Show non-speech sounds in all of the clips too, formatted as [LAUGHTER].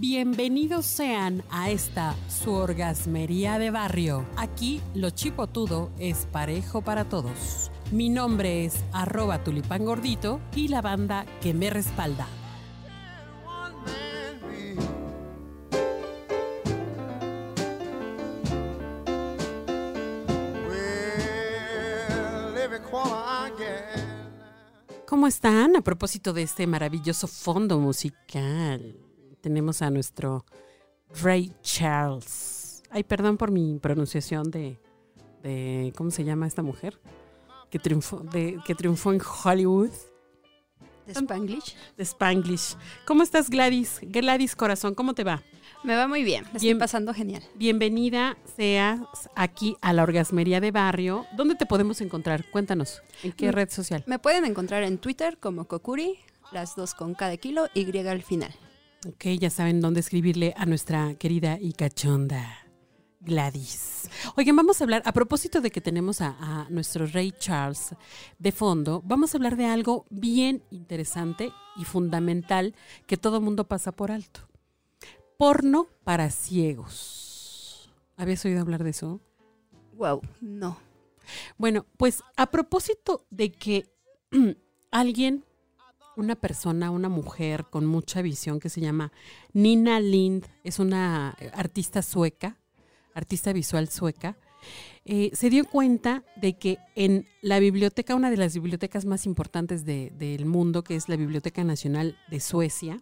Bienvenidos sean a esta su orgasmería de barrio. Aquí lo chipotudo es parejo para todos. Mi nombre es arroba tulipán gordito y la banda que me respalda. ¿Cómo están? A propósito de este maravilloso fondo musical, tenemos a nuestro Ray Charles. Ay, perdón por mi pronunciación de, de ¿cómo se llama esta mujer? Que triunfó, de, que triunfó en Hollywood. ¿De Spanglish? De Spanglish. ¿Cómo estás, Gladys? Gladys Corazón, ¿cómo te va? Me va muy bien, me estoy pasando genial. Bienvenida seas aquí a la Orgasmería de Barrio. ¿Dónde te podemos encontrar? Cuéntanos, ¿en qué Mm, red social? Me pueden encontrar en Twitter como Kokuri, las dos con de kilo, Y al final. Ok, ya saben dónde escribirle a nuestra querida y cachonda Gladys. Oigan, vamos a hablar, a propósito de que tenemos a, a nuestro Rey Charles de fondo, vamos a hablar de algo bien interesante y fundamental que todo mundo pasa por alto. Porno para ciegos. ¿Habías oído hablar de eso? Wow, no. Bueno, pues a propósito de que [CLEARS THROAT] alguien, una persona, una mujer con mucha visión que se llama Nina Lind, es una eh, artista sueca, artista visual sueca, eh, se dio cuenta de que en la biblioteca, una de las bibliotecas más importantes de- del mundo, que es la Biblioteca Nacional de Suecia,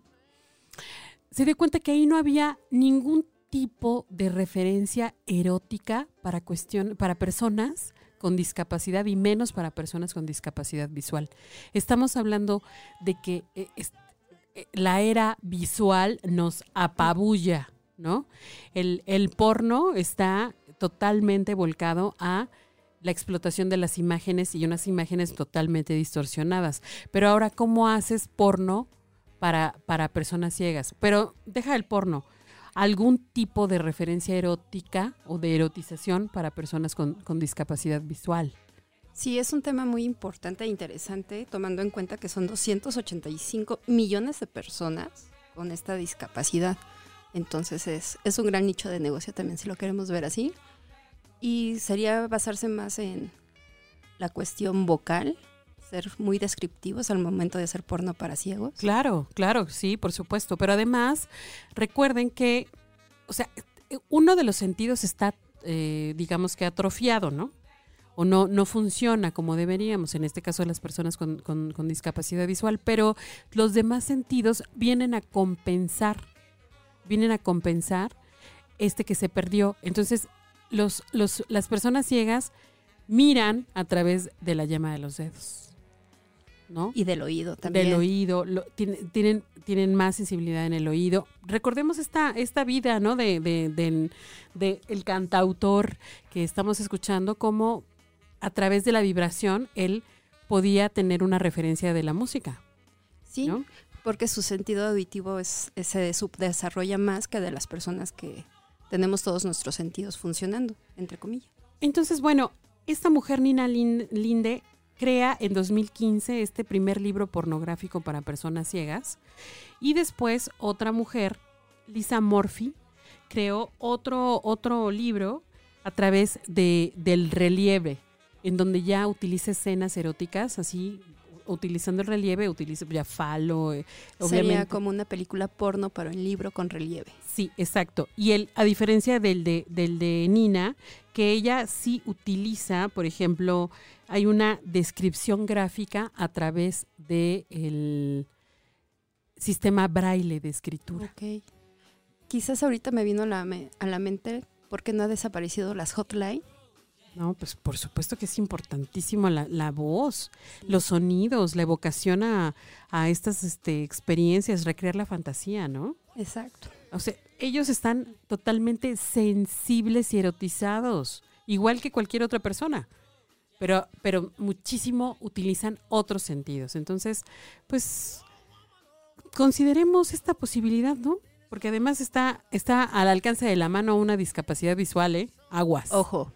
se dio cuenta que ahí no había ningún tipo de referencia erótica para, cuestión, para personas con discapacidad y menos para personas con discapacidad visual. Estamos hablando de que eh, eh, la era visual nos apabulla, ¿no? El, el porno está totalmente volcado a la explotación de las imágenes y unas imágenes totalmente distorsionadas. Pero ahora, ¿cómo haces porno para, para personas ciegas? Pero deja el porno. ¿Algún tipo de referencia erótica o de erotización para personas con, con discapacidad visual? Sí, es un tema muy importante e interesante, tomando en cuenta que son 285 millones de personas con esta discapacidad. Entonces es, es un gran nicho de negocio también, si lo queremos ver así. Y sería basarse más en la cuestión vocal, ser muy descriptivos al momento de hacer porno para ciegos. Claro, claro, sí, por supuesto. Pero además, recuerden que, o sea, uno de los sentidos está, eh, digamos que atrofiado, ¿no? O no, no funciona como deberíamos, en este caso de las personas con, con- con discapacidad visual, pero los demás sentidos vienen a compensar, vienen a compensar este que se perdió. Entonces, los, los, las personas ciegas miran a través de la llama de los dedos, ¿no? Y del oído también. del oído, lo- tienen, tienen, tienen más sensibilidad en el oído. Recordemos esta, esta vida, ¿no? De, de- de el cantautor que estamos escuchando, como a través de la vibración él podía tener una referencia de la música, Sí, ¿no? porque su sentido auditivo es, es- se subdesarrolla más que de las personas que tenemos todos nuestros sentidos funcionando, entre comillas. Entonces, bueno, esta mujer, Nina Lin- Linde, crea en 2015 este primer libro pornográfico para personas ciegas. Y después otra mujer, Lisa Murphy, creó otro, otro libro a través de, del relieve, en donde ya utiliza escenas eróticas, así, utilizando el relieve, utiliza ya falo, eh, Sería obviamente. como una película porno, pero en libro con relieve. Sí, exacto. Y él, a diferencia del de, del de Nina, que ella sí utiliza, por ejemplo, hay una descripción gráfica a través del sistema braille de escritura. Ok. Quizás ahorita me vino a la, me- a la mente porque no ha desaparecido las hotline. No, pues por supuesto que es importantísimo la, la voz, los sonidos, la evocación a, a estas este, experiencias, recrear la fantasía, ¿no? Exacto. O sea, ellos están totalmente sensibles y erotizados, igual que cualquier otra persona. Pero, pero muchísimo utilizan otros sentidos. Entonces, pues, consideremos esta posibilidad, ¿no? Porque además está, está al alcance de la mano una discapacidad visual, ¿eh? Aguas. Ojo,